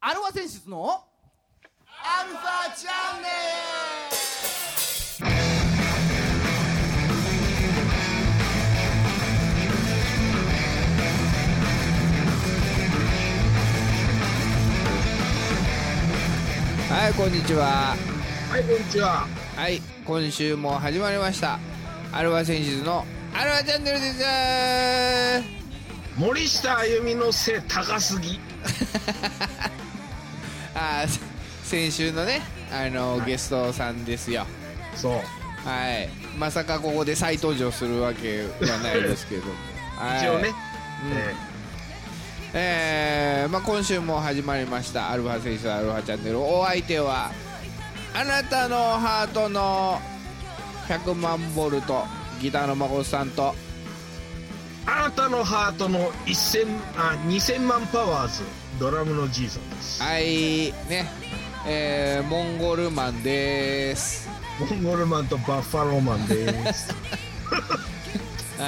アルファ選出のアルファチャンネはいこんにちははい、こんにちは。はい今週も始まりましたアルファ選出のアルファチャンネルです森下あゆみの背高すぎ。あー先週のねあのゲストさんですよ。そう。はい。まさかここで再登場するわけはないですけど。は い一応ね。うん。ええーまあ、今週も始まりましたアルファ選手アルファチャンネル。お相手はあなたのハートの100万ボルトギターの孫さんとーあなたのハートの1000あ2000万パワーズドラムのじいさんです。はいねえーモンゴルマンですモンゴルマンとバッファローマンです。は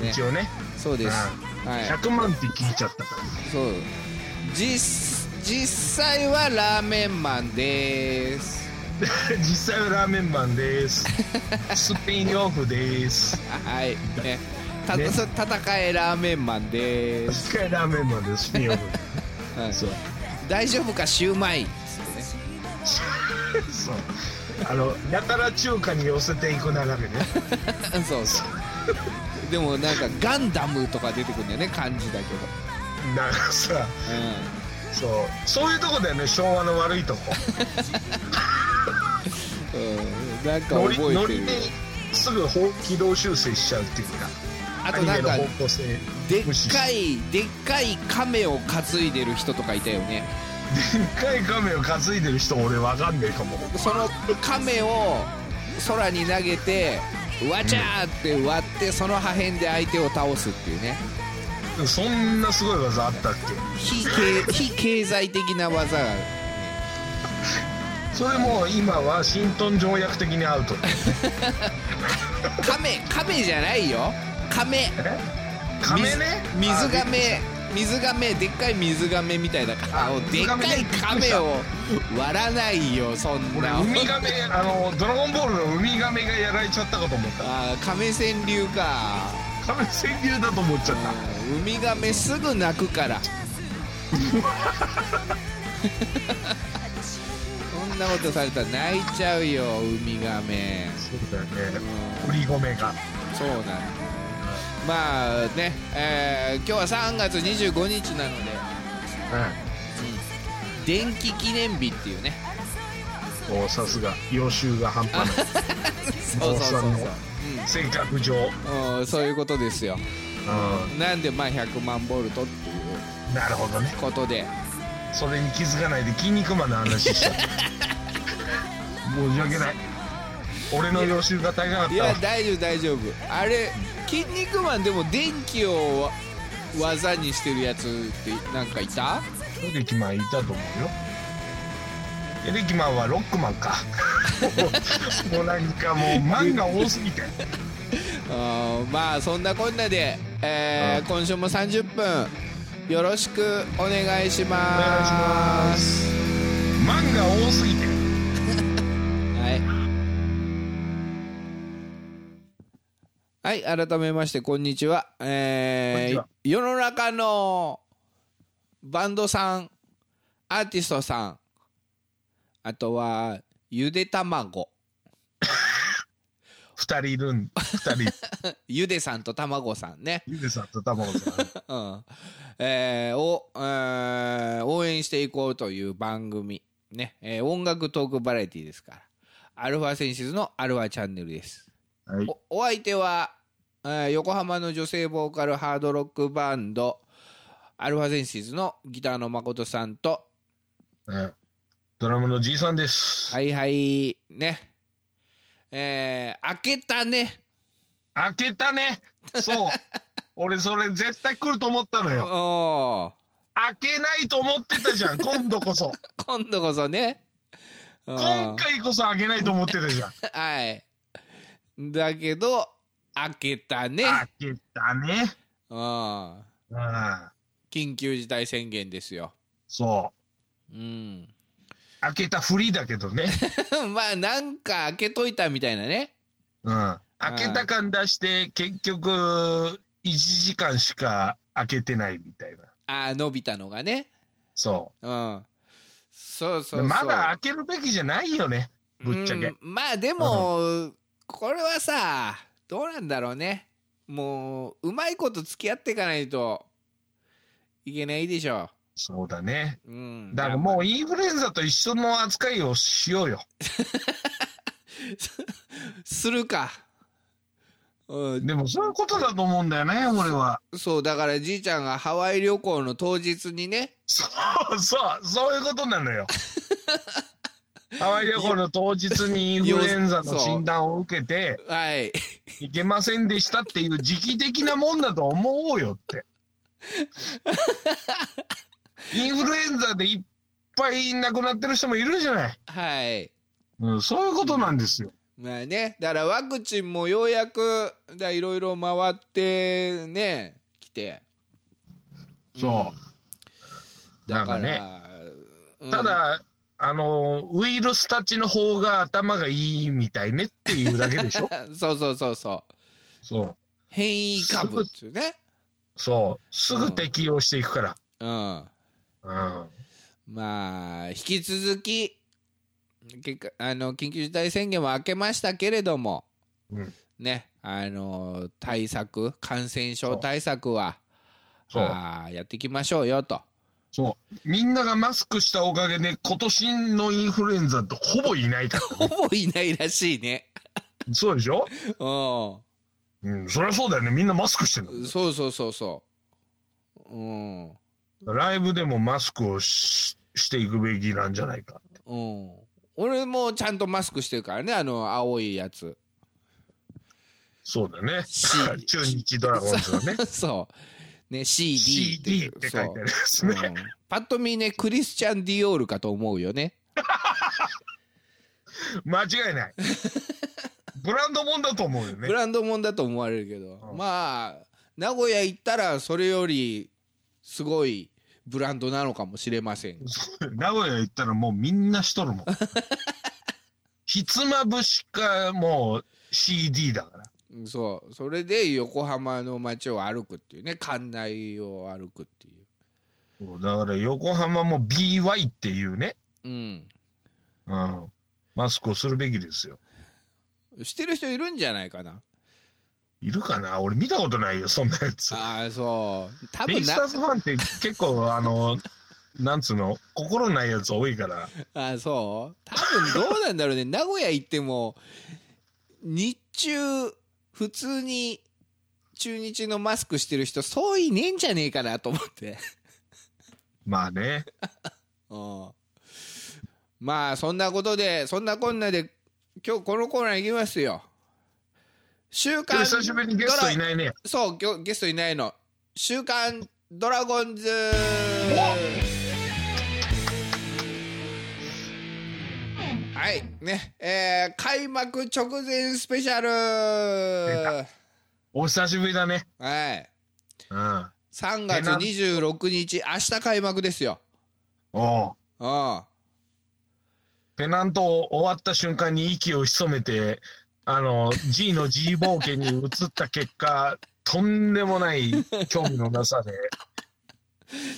い、ね一、応ね。そうです、うはい100万って聞いちゃったかそう実実際はラーメンマンですら。実際はラーメンマンです。スピンオフです。はいねたね。戦えラーメンマンです、スカイラーメンマンです。スピンオフ。はい。そう。大丈夫かシューマイっつってね。そう。あの、やたら中華に寄せていく流れね。そうそう。でもなんかガンダムとか出てくるんだよね漢字だけど。だからさ、うそう。そういうとこだよね昭和の悪いとこ。ん、うん、なんか覚えてるすぐ方軌道修正しちゃうっていうかあとなんかでっかいでっかい亀を担いでる人とかいたよね。でっかい亀を担いでる人俺わかんねえかも。その亀を空に投げてわちゃーって割ってその破片で相手を倒すっていうね。そんなすごい技あったっけ？非経非経済的な技が。あるそれも今ワシントン条約的にアウト。亀亀じゃないよ亀。え亀ね？水水あ亀。水亀でっかい水亀みたいだからでっかい亀を割らないよそん俺な。ウミガメあのドラゴンボールのウミガメがやられちゃったかと思った。あー亀川流か。亀川流だと思っちゃった。うんウミガメすぐ泣くから。そんなことされたら泣いちゃうよウミガメそうだよね。うん。ウリゴメが。そうなんだまあね、えー今日は3月25日なので、う電気記念日っていうね。んおさすが。予習が半端ない。そうそうそうそう、性格上。うんうん、そういうことですよ。うなんでまあ100万ボルトっていう。んなるほどね。ことで。それに気づかないで筋肉マンの話しちゃった 申し訳ない。俺の予習が足りなかっいたわ。や大丈夫大丈夫。あれ「筋肉マン」でも電気をわ技にしてるやつってなんかいた？エレキマンいたと思うよ。エレキマンはロックマンか。もうなんかもう漫画多すぎて。あーまあそんなこんなで、えーうん。今週も30分よろしくお願いしおます。願いします。漫画多すぎてはいはい改めましてこんにちは。えー世の中のバンドさんアーティストさん。あとはゆで卵。二人いるん二人。ゆでさんと卵さんね。ゆでさんと卵さん。うん。えーを、えー応援していこうという番組、ね。えー音楽トークバラエティですから。アルファセンシズのアルファチャンネルですはい。おお相手は、えー横浜の女性ボーカルハードロックバンドアルファセンシズのギターの誠さんとねドラムのじいさんです。はいはいね。えー、開けたね。開けたね。そう。俺それ絶対来ると思ったのよ。開けないと思ってたじゃん 今度こそ。今度こそね。うん今回こそ開けないと思ってたじゃん。はいだけど開けたね。開けたね。うん。うん。緊急事態宣言ですよ。そう。ん。開けたふりだけどね。まあなんか開けといたみたいなね。うん。開けた感出して、結局、1時間しか開けてないみたいな。ああ伸びたのがね。そう。うう。そうそう。まだ開けるべきじゃないよね。ぶっちゃけ。うん。まあでも、これはさどうなんだろうねもううまいこと付き合っていかないといけないでしょそうだね。うんだからもうインフルエンザと一緒の扱いをしようよ。するかうんでもそういうことだと思うんだよね、俺は。そうだからじいちゃんがハワイ旅行の当日にねそうそう、そういうことなのよ。ハワイ旅行の当日にインフルエンザの診断を受けて、はいいけませんでしたっていう時期的なもんだと思おうよって。インフルエンザでいっぱい亡くなってる人もいるじゃない。はいうん、そういうことなんですよ。まあねだからワクチンもようやくだいろいろ回ってね来てそう。だからね。うんただ、あの、ウイルスたちの方が頭がいいみたいねっていうだけでしょ？そ うそうそうそうそう。変異株っつうねそう。すぐ適用していくから。うんうん。まあ引き続き結果あの緊急事態宣言は明けましたけれどもうん。ねあの対策感染症対策は。あーやっていきましょうよとそう。みんながマスクしたおかげで今年のインフルエンザってほぼいないから ほぼいないらしいねそうでしょ？ううん。そりゃそうだよね。みんなマスクしてるんそうそうそうそううんの。ライブでもマスクをししていくべきなんじゃないか。うん俺もちゃんとマスクしてるからねあの青いやつそうだね。中日ドラゴンズはね。そうね CD CD って書いてあるやつね。うんパッと見ねクリスチャン・ディオールかと思うよね 間違いない。ブランドもんだと思うよねブ。ランドもんだと思われるけど、うんまあ名古屋行ったらそれよりすごいブランドなのかもしれません 名古屋行ったらもうみんなしとるもん。ひつまぶしかもう CD だから。そう。それで横浜の街を歩くっていうね。館内を歩くっていそうだから横浜も BY っていうね、ううん。うん、マスクをするべきですよ。してる人いるんじゃないかな？いるかな？俺見たことないよ、そんなやつ。ああそう。多ベイスターズファンって結構あの、なんつうの、心ないやつ多いから。あそう。多分どうなんだろうね。名古屋行っても日中普通に中日のマスクしてる人そういねえんじゃねえかなと思って。まあね。うん。まあそんなことでそんなこんなで今日このコーナー行きますよ。週今刊日久しぶりにゲストいないね。そう今日ゲストいないの。週刊ドラゴンズはい。ね。えー開幕直前スペシャル。お久しぶりだね。はい。うん。3月26日明日開幕ですよ。おう。うん。ペナント終わった瞬間に息を潜めて、あの、G の G 冒険に移った結果、とんでもない興味のなさで、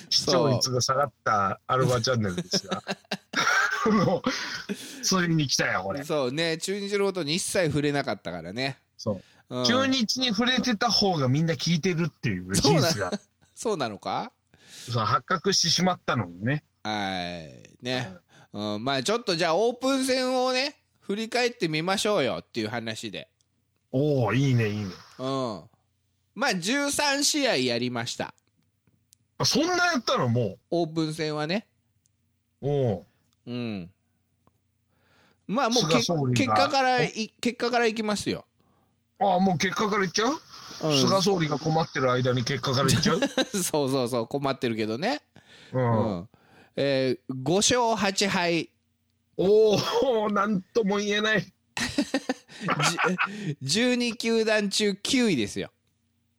視聴率が下がったアルバチャンネルですが、もう、ついに来たよ、これ。そうね中日のことに一切触れなかったからね、そう。うん。中日に触れてた方がみんな聞いてるっていう事そうな実が、そうなのか？そう発覚してしまったのにね。はいね、うん、まあちょっとじゃあオープン戦をね振り返ってみましょうよっていう話で。おおいいね、いいね。うん。まあ13試合やりました。あそんなやったのもオープン戦はね。う。おおうん。まあもう結果からい結果からいきますよ、ああ、もう結果からいっちゃう、うん。菅総理が困ってる間に結果からいっちゃう？そうそうそう困ってるけどね、う。うん。んえー、5勝8敗。おおなんとも言えない。じ12球団中9位ですよ。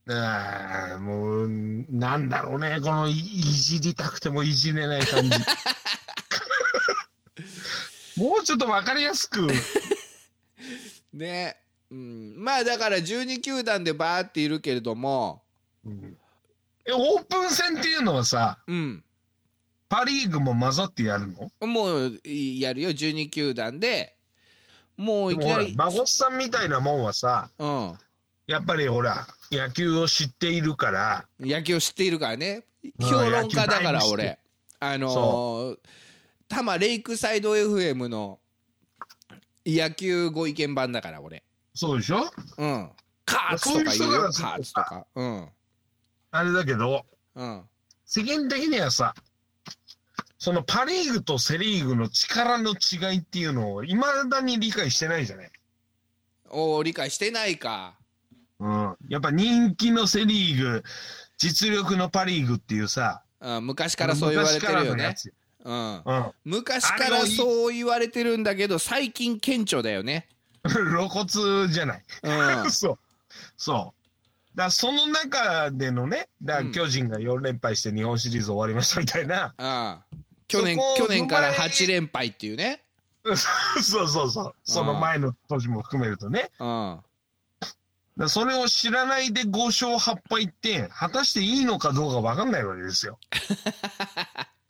ああ、もう、なんだろうね。このいいじりたくてもいじれない感じ。もうちょっとわかりやすく。ね。うん、まあだから12球団でバーっているけれども、え、オープン戦っていうのはさ、うん、パ・リーグも混ざってやるの？もうやるよ。12球団で。もういきなり、孫さんみたいなもんはさ、うん、やっぱりほら、野球を知っているから、野球を知っているからね。うん評論家だから俺。あのーそ多摩レイクサイド FM の野球ご意見番だから俺。そうでしょ？うん。カーツとか言うよカーツとか。うん。あれだけど、うん。世間的にはさ、そのパ・リーグとセ・リーグの力の違いっていうのを、いまだに理解してないじゃない？おー理解してないか。うん。やっぱ人気のセ・リーグ、実力のパ・リーグっていうさ、うん昔からそう言われてるよねうんうん。昔からそう言われてるんだけど最近顕著だよね 露骨じゃない。うん そう。そう。だその中でのね、だ巨人が4連敗して日本シリーズ終わりましたみたいな、ああ去年去年から踏まえ8連敗っていうね そうそうそう。その前の年も含めるとね。うんだそれを知らないで5勝8敗って、果たしていいのかどうか分かんないわけですよ。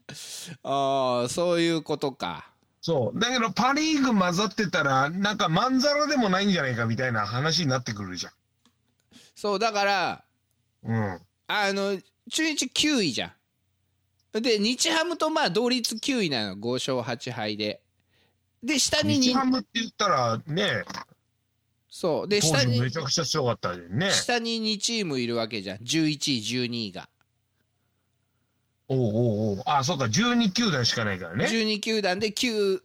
ああそういうことかそう。だけど、パ・リーグ混ざってたら、なんかまんざらでもないんじゃないかみたいな話になってくるじゃそうだからん。うん。あの中日9位じゃんで日ハムとまあ同率9位なの5勝8敗でで下にに日ハムって言ったらね、そうで下にめちゃくちゃ強かったよね。下に2チームいるわけじゃん11位12位がおうおうおうあ、そうか、12球団しかないからね。12球団で 9,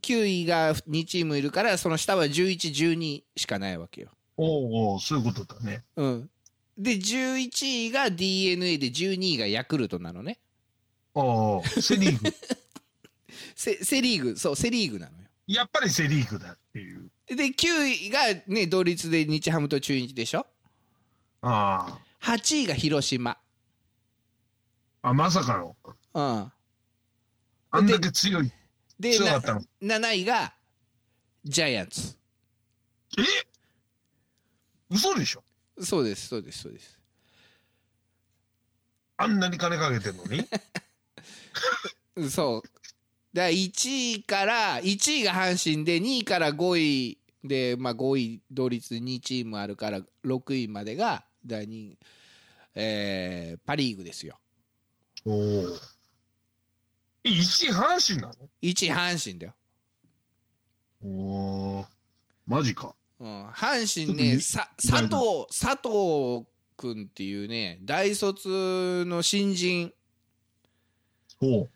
9位が2チームいるからその下は1112しかないわけよおうおうそういうことだね。うんで11位が d n a で12位がヤクルトなのねおうおうセ・リーグ。セ セ・リーグそうセ・リーグなのよやっぱりセ・リーグだっていう。で9位がね同率で日ハムと中日でしょ？あ8位が広島あ。あ、まさかの？うんあんだけ強い。で強かったの？な7位がジャイアンツえ？嘘でしょ？そうですそうですそうですあんなに金かけてるのに？うんそうだから1位から1位が阪神で2位から5位で、まあ、5位同率2チームあるから6位までが第2、えーパ・リーグですよおお。え、1位阪神な1位阪神だよ、のおお。マジか。うん、阪神ねさ佐藤佐藤君っていうね大卒の新人おう。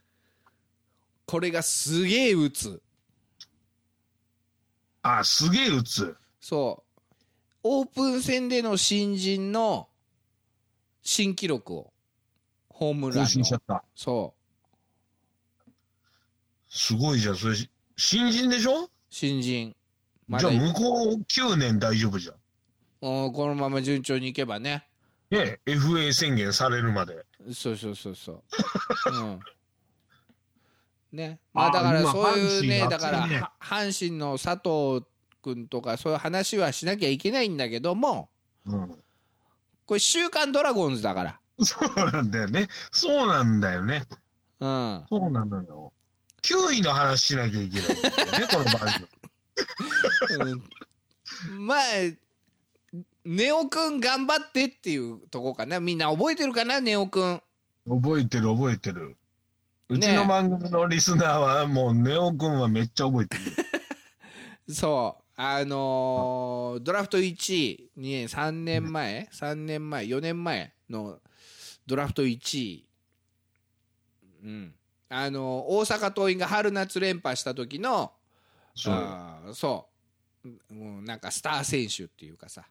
これがすげえ打つあ、すげえ打つ。そうオープン戦での新人の新記録をホームラン更の新しちゃった。そすごいじゃん。それ、新人でしょ？う新人。まだ。じゃあ向こう9年大丈夫じゃん。うんこのまま順調にいけばね。ね FA 宣言されるまで。そうそうそうそう。うん。ね。まああだから今そういうねだから阪神の佐藤君とかそういう話はしなきゃいけないんだけどもうん。これ「週刊ドラゴンズ」だから そうなんだよね。そうなんだよね。うんそうなのよ。9位の話しなきゃいけないね、この番組。うんまあネオくん頑張ってっていうとこかなみんな覚えてるかなネオくん覚えてる覚えてる。うちの番組のリスナーはもうネオくんはめっちゃ覚えてる。そうあのードラフト1位に3年前？3年前？4年前のドラフト1位。うん。あのー大阪桐蔭が春夏連覇した時のそう。あーそう。もうなんかスター選手っていうかさ。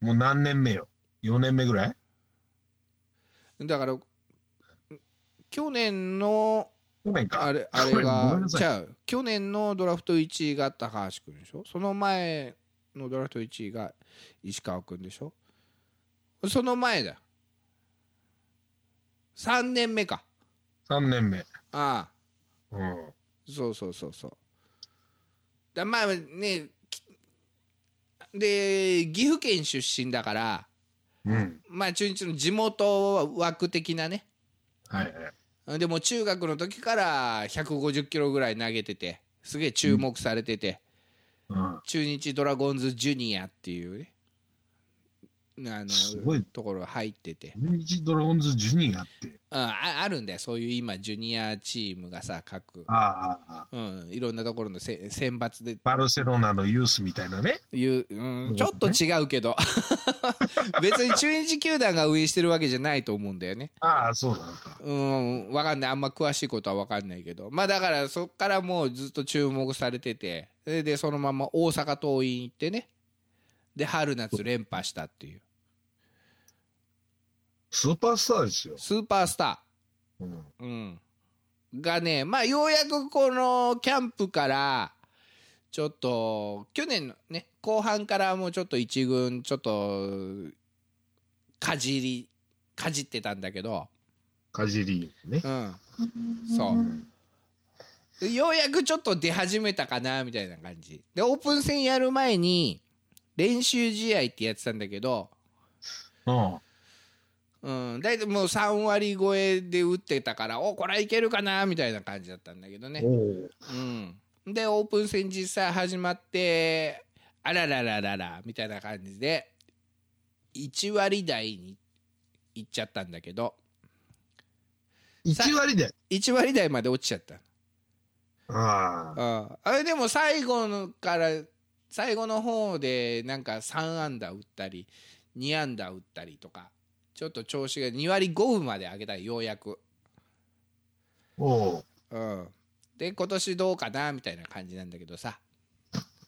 もう何年目よ ?4 年目ぐらい？だから去年の去年か。あれあれがなさい。じゃあ去年のドラフト1位が高橋君でしょ？その前のドラフト1位が石川君でしょ？その前だ3年目か3年目。ああうん。そうそうそうそうだまあねきで岐阜県出身だからうん。まあ中日の地元枠的なねはいはい。でも中学の時から150キロぐらい投げててすげえ注目されてて、うん。中日ドラゴンズジュニアっていうねあすごい。のところ入ってて。ドラゴンズジュニアって。あああるんだよ。そういう今ジュニアチームがさ各、うん、いろんなところのせ選抜で。バルセロナのユースみたいなね。いう、うん、ちょっと違うけど。別に中日球団が運営してるわけじゃないと思うんだよね。ああ、そうなのか。うんわかんない。あんま詳しいことはわかんないけど。まあだからそっからもうずっと注目されてて。ででそのまま大阪桐蔭行ってね。で春夏連覇したっていうスーパースターですよ。スーパースタうん。ー、うん、がねまあようやくこのキャンプからちょっと去年のね後半からもうちょっと一軍ちょっとかじりかじってたんだけど、カジリーね。うん、そうようやくちょっと出始めたかなみたいな感じでオープン戦やる前に練習試合ってやってたんだけど、うん。うん、大体もう3割超えで打ってたからおこれはいけるかなみたいな感じだったんだけどね。うん、でオープン戦実際始まってあらららららみたいな感じで1割台にいっちゃったんだけど1割で。1割台まで落ちちゃったああ。うんあれでも最後のから最後の方でなんか3安打打ったり2安打打ったりとかちょっと調子が2割5分まで上げたようやく、おお。うん、で今年どうかなみたいな感じなんだけどさ、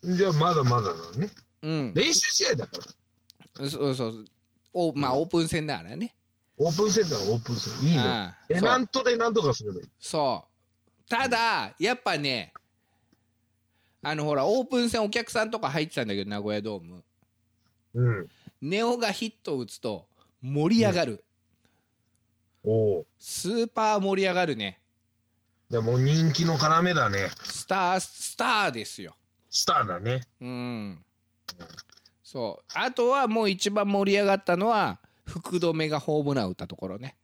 じゃあまだまだだね。うん、練習試合だから。そうそうおまあオープン戦だからねオープン戦だからオープン戦。いいね。ペナントでなんとかすればいい。そうただやっぱねあのほらオープン戦お客さんとか入ってたんだけど名古屋ドームうん。ネオがヒットを打つと盛り上がる、おお。スーパー盛り上がるね。でも人気の要だね。スタースターですよ。スターだね。うん。そう。あとはもう一番盛り上がったのは福留がホームラン打ったところね、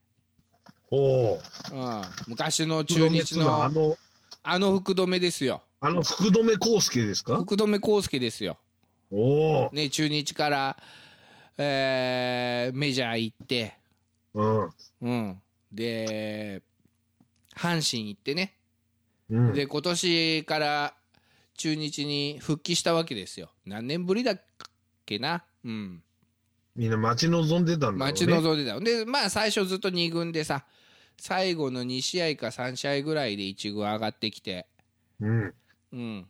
おお。うん、昔の中日のあの、あの福留ですよ。あの福留孝介ですか？福留孝介ですよ、おお。ね、中日から、えーメジャー行って、うん。うん、で阪神行ってね。うん。で今年から中日に復帰したわけですよ。何年ぶりだっけな？うん。みんな待ち望んでたんだね。待ち望んでた。でまあ最初ずっと2軍でさ最後の2試合か3試合ぐらいで1軍上がってきて。うん。うん。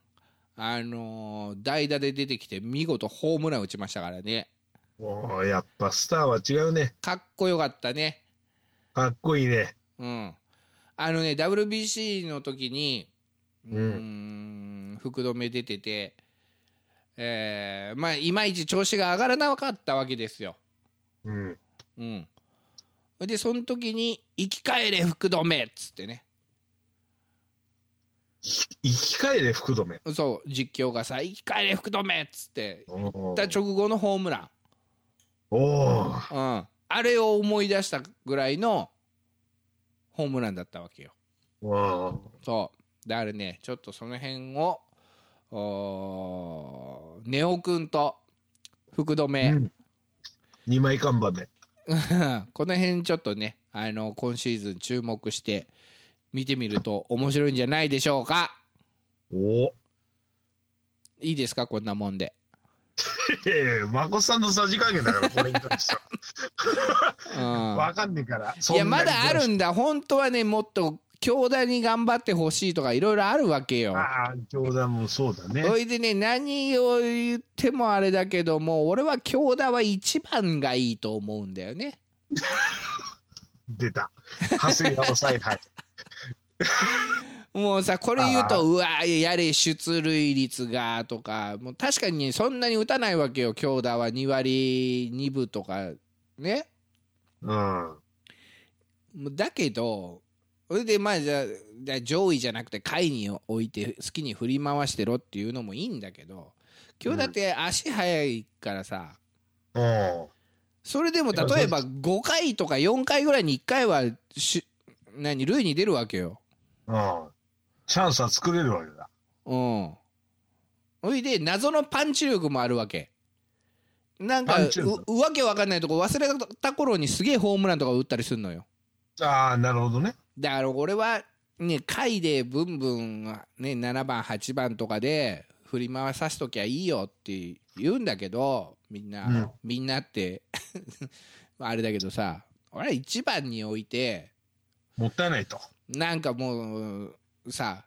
あのー代打で出てきて見事ホームラン打ちましたからねおお、やっぱスターは違うね。かっこよかったねかっこいいね。うんあのね WBC の時にうんん福留出ててえーまあいまいち調子が上がらなかったわけですようん。うんでその時に「生き返れ福留」っつってね生き返れ福留。そう実況がさ「生き返れ福留」っつって。言った直後のホームラおお。ン、うん、あれを思い出したぐらいのホームランだったわけよ。そうだからねちょっとその辺をおーネオくんと福留、うん二枚看板で。この辺ちょっとねあの今シーズン注目して見てみると面白いんじゃないでしょうかおお。いいですか？こんなもんでええ、まこさんのさじ加減だから、これに関してうんは。わかんねえから。いやまだあるんんだ本当はねもっと強打に頑張ってほしいとかいろいろあるわけよああ、冗談もそうだね。それでね何を言ってもあれだけども俺は強打は一番がいいと思うんだよね 出た。長谷川采配。もうさこれ言うとうわやれ出塁率がとかもう確かにねそんなに打たないわけよ強打は2割2分とかねうん。だけどそれでまあじゃあじゃあ上位じゃなくて下位に置いて好きに振り回してろっていうのもいいんだけど今日だって足速いからさ、うん。それでも例えば5回とか4回ぐらいに1回はし何塁に出るわけよ。うん。チャンスは作れるわけだ。うん。ほいで謎のパンチ力もあるわけ。なんかうわけわかんないとこ忘れた頃にすげえホームランとか打ったりするのよ。ああ、なるほどね。だから俺はね回でブンブンね7番8番とかで振り回さしときゃいいよって言うんだけどみんな、うんみんなって あれだけどさ俺は1番に置いてもったいないと。なんかもうさ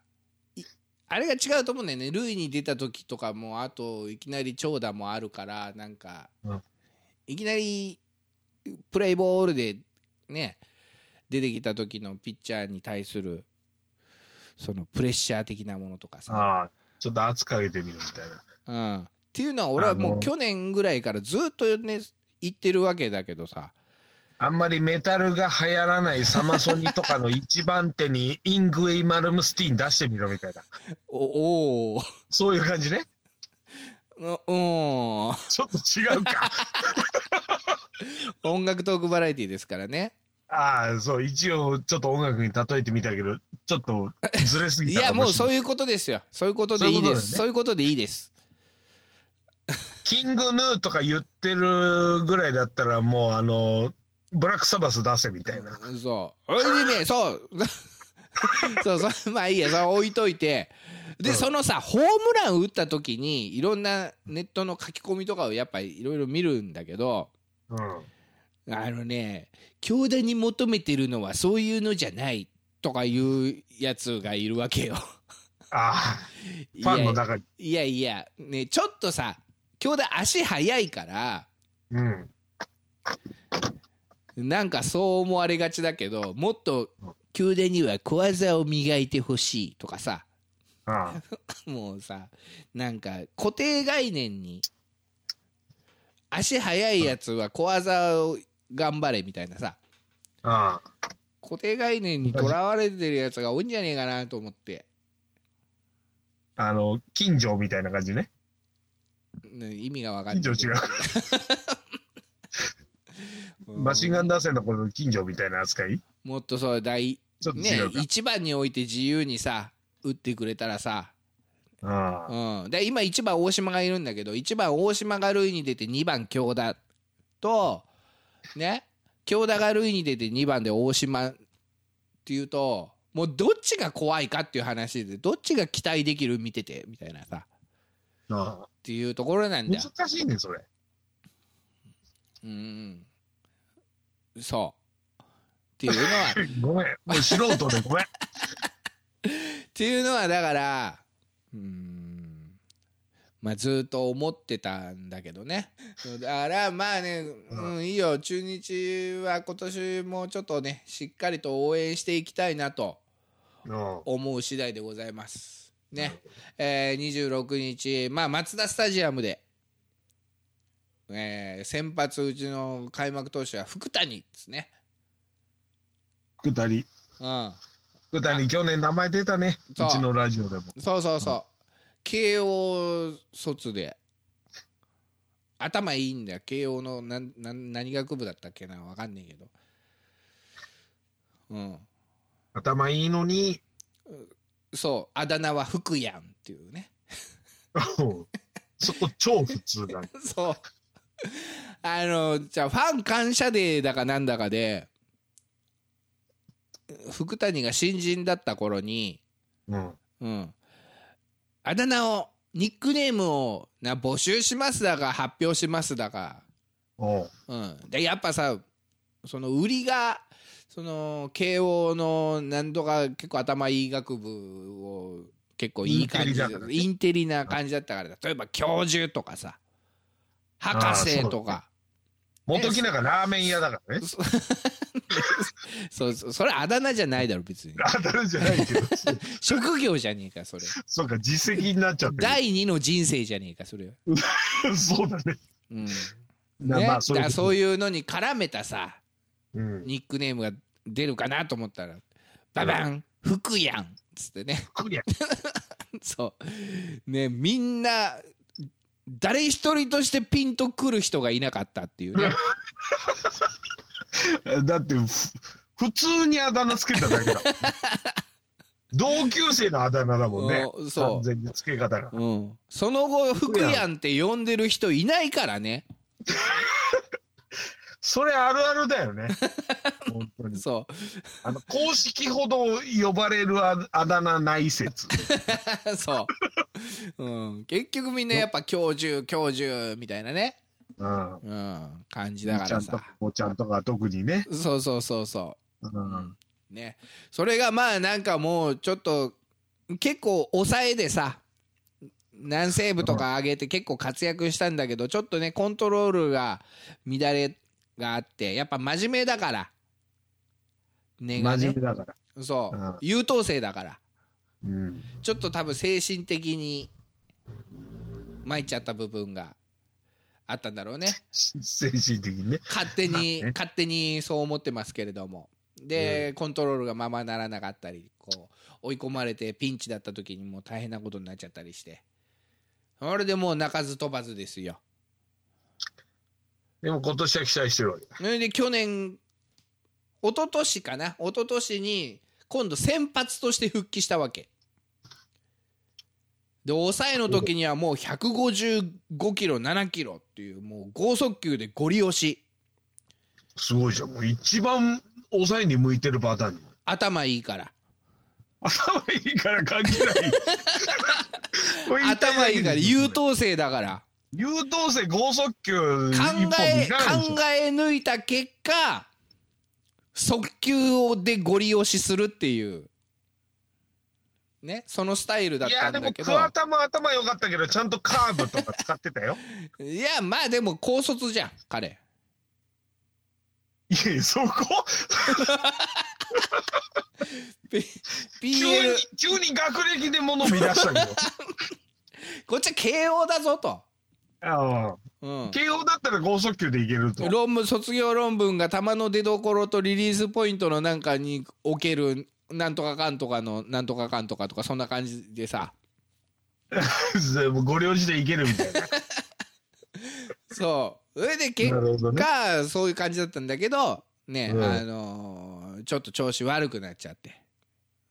いあれが違うと思うんだよね。塁に出た時とかもあといきなり長打もあるからなんか、うん。いきなりプレイボールでね出てきた時のピッチャーに対するそのプレッシャー的なものとかさ、ちょっと圧かけてみるみたいな。うん、っていうのは俺はもう去年ぐらいからずっとね言ってるわけだけどさあんまりメタルが流行らないサマソニとかの一番手にイングウェイ・マルムスティーン出してみろみたいな。おおそういう感じね。ーうんちょっと違うか。音楽トークバラエティですからねああ、そう、一応ちょっと音楽に例えてみたけど、ちょっとずれすぎいたかもしれない。やもうそういうことですよそういうことでいいですそそういうことでいいですキングヌーとか言ってるぐらいだったら、もうあの、ブラックサバス出せみたいな。そうそれでね そう そうそうまあいいやそれ置いといてで、うんそのさホームラン打った時にいろんなネットの書き込みとかをやっぱりいろいろ見るんだけどうん。あのね強打に求めてるのはそういうのじゃないとかいうやつがいるわけよ。ああ、いファンのや中に。いやいやねちょっとさ強打足速いからうん。なんかそう思われがちだけどもっと球団には小技を磨いてほしいとかさあ もうさなんか固定概念に足速いやつは小技を頑張れみたいなさあ、ああ。固定概念にとらわれてるやつが多いんじゃねえかなと思って、あの、近所みたいな感じね。ね意味が分かんない近所違う。うん。マシンガン打線の頃の近所みたいな扱い？もっとそう大ちょっとね。一番に置いて自由にさ打ってくれたらさ。うん、で今1番大島がいるんだけど1番大島が塁に出て2番京田とね京田が塁に出て2番で大島っていうともうどっちが怖いかっていう話でどっちが期待できる見ててみたいなさ。っあ。ていうところなんだ難しいね、それ。うんそう。っていうのは。ごめん。もう素人でごめん。っていうのはだからうーん。まあずっと思ってたんだけどね。だからまあね、うん、いいよ。中日は今年もちょっとねしっかりと応援していきたいなとうん。思う次第でございます。ね。えー、26日まあマツダスタジアムで、えー先発うちの開幕投手は福谷ですね。福谷。うん。福谷、去年名前出たね。う。ちのラジオでも。そうそうそう、慶応卒で。頭いいんだよ。慶応のなんなん何学部だったっけな分かんないけど。うん。頭いいのに、そう。あだ名は福やんっていうね。そこ超普通だ。そう あのじゃあファン感謝デーだかなんだかで福谷が新人だった頃にうん。うん、あだ名をニックネームをな募集しますだか発表しますだか、おう。うん、でやっぱさその売りがその慶応のなんとか結構頭いい学部を結構いい感じインテリな感じだったから例えば教授とかさ博士とか元木なんかラーメン屋だからね。そうそう それあだ名じゃないだろ別に当たるじゃないけど。職業じゃねえかそれそうか、実績になっちゃって第二の人生じゃねえかそれ。そうだね。うんなね、まあそういうそういうのに絡めたさうん。ニックネームが出るかなと思ったらババン福やんっつってねクリアそうねみんな誰一人としてピンとくる人がいなかったっていうね。だってふ普通にあだ名つけただけだ。同級生のあだ名だもんね。うんそう。完全につけ方が。うん、その後福やんって呼んでる人いないからね それあるあるだよね。本当に。そあの公式ほど呼ばれるああだ名ない説。う そう、うん、結局みんなやっぱ教授教授みたいなね、うん。うん、感じだかちゃんとらさおちゃんとか特にね、そうそうそうそう。うん。ね、それがまあなんかもうちょっと結構抑えでさ南西部とか上げて結構活躍したんだけどちょっとねコントロールが乱れがあってやっぱ真面目だから。ね。真面目だから、そう、うん。優等生だから。うん、ちょっと多分精神的に参っちゃった部分があったんだろうね。精神的にね。勝手に、ね。勝手にそう思ってますけれども。で、コントロールがままならなかったりこう追い込まれてピンチだった時にもう大変なことになっちゃったりして。それでもう鳴かず飛ばずですよでも今年は期待してるわけ。だそれで去年一昨年かな。一昨年に今度先発として復帰したわけ。で抑えの時にはもう155キロ7キロっていうもう剛速球でゴリ押し。すごいじゃん。もう一番抑えに向いてるパターン。に頭いいから。頭いいから関係ない。頭いいから。優等生だから優等生剛速球一考本え考え抜いた結果速球でゴリ押しするっていう。ねそのスタイルだっいやでもたんだけど。桑田も頭良かったけどちゃんとカーブとか使ってたよ。いやまあでも高卒じゃん彼。いやいやそこ？ピ急に急に学歴で物見出したけど。こっちは慶応だぞと、あうん。あ、慶応だったら剛速球でいけると。論文卒業論文が球の出どころとリリースポイントのなんかにおけるなんとかかんとかのなんとかかんとかとかそんな感じでさ。ご両親でいけるみたいな。そう。それで結なるほどね。果そういう感じだったんだけどね、うん。あのーちょっと調子悪くなっちゃって。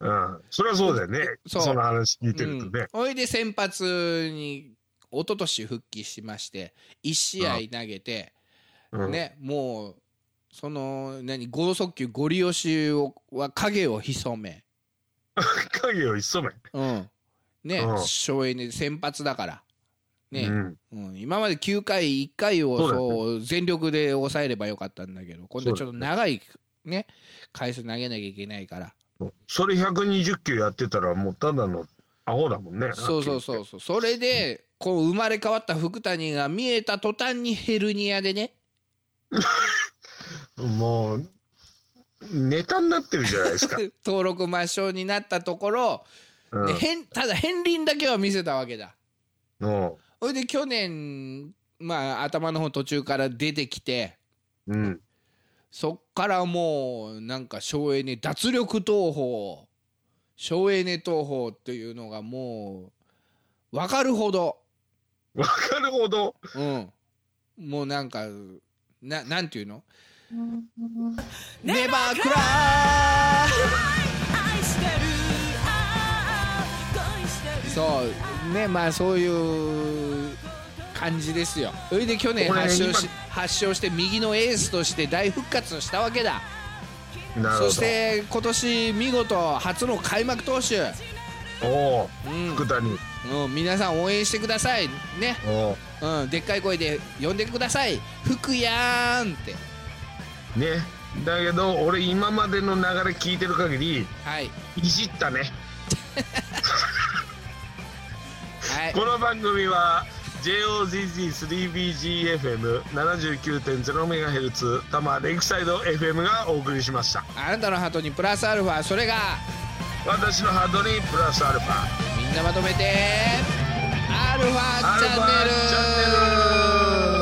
うん。それはそうだよね。その話聞いてるとね、うん。それで先発に一昨年復帰しまして1試合投げて、うん。ねもうその何剛速球ゴリ押しをは影を潜め、影を潜め。うん。ねうん。省エネ先発だから、ね。うん。うん。今まで9回1回をそう全力で抑えればよかったんだけど今度はちょっと長いね回数投げなきゃいけないから。それ120球やってたらもうただのアホだもんね。そうそうそうそう。それでこう生まれ変わった福谷が見えた途端にヘルニアでね。もうネタになってるじゃないですか、登録抹消になったところ、うん。で変ただ片鱗だけは見せたわけだ。うん。それで去年まあ頭の方途中から出てきてうん。そっからもうなんか省エネ脱力投法省エネ投法っていうのがもう分かるほどわかるほど。うん。もうなんかななんていうの？ネバークラそう。ねまあそういう感じですよ。それで去年発症し今。発症して右のエースとして大復活したわけだ。なるほど。そして今年見事初の開幕投手。おおうん。福谷うん、皆さん応援してください。ね、う。ん、でっかい声で呼んでください「福やーん」って。ね。だけど俺今までの流れ聞いてる限りはい。いじったね。はい。この番組は JOZZ3BGFM79.0MHz 多摩レイクサイド FM がお送りしました。あなたのハートにプラスアルファそれが私のハートにプラスアルファ。みんなまとめて。アルファチャンネル